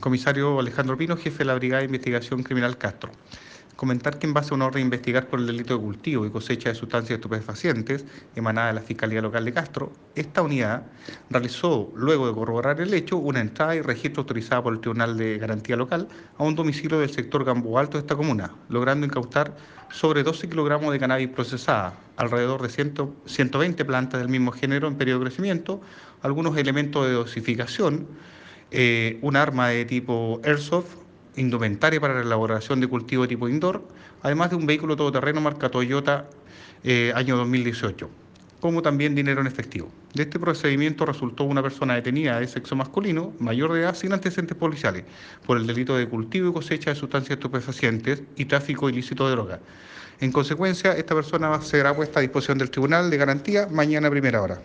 Comisario Alejandro Pino, jefe de la Brigada de Investigación Criminal Castro. Comentar que en base a una orden de investigar por el delito de cultivo y cosecha de sustancias estupefacientes emanada de la Fiscalía Local de Castro, esta unidad realizó, luego de corroborar el hecho, una entrada y registro autorizada por el Tribunal de Garantía Local a un domicilio del sector Gambo Alto de esta comuna, logrando incautar sobre 12 kilogramos de cannabis procesada, alrededor de 100, 120 plantas del mismo género en periodo de crecimiento, algunos elementos de dosificación, eh, un arma de tipo airsoft, indumentaria para la elaboración de cultivo de tipo indoor, además de un vehículo todoterreno marca Toyota eh, año 2018, como también dinero en efectivo. De este procedimiento resultó una persona detenida de sexo masculino, mayor de edad, sin antecedentes policiales, por el delito de cultivo y cosecha de sustancias estupefacientes y tráfico ilícito de droga. En consecuencia, esta persona será puesta a disposición del Tribunal de Garantía mañana a primera hora.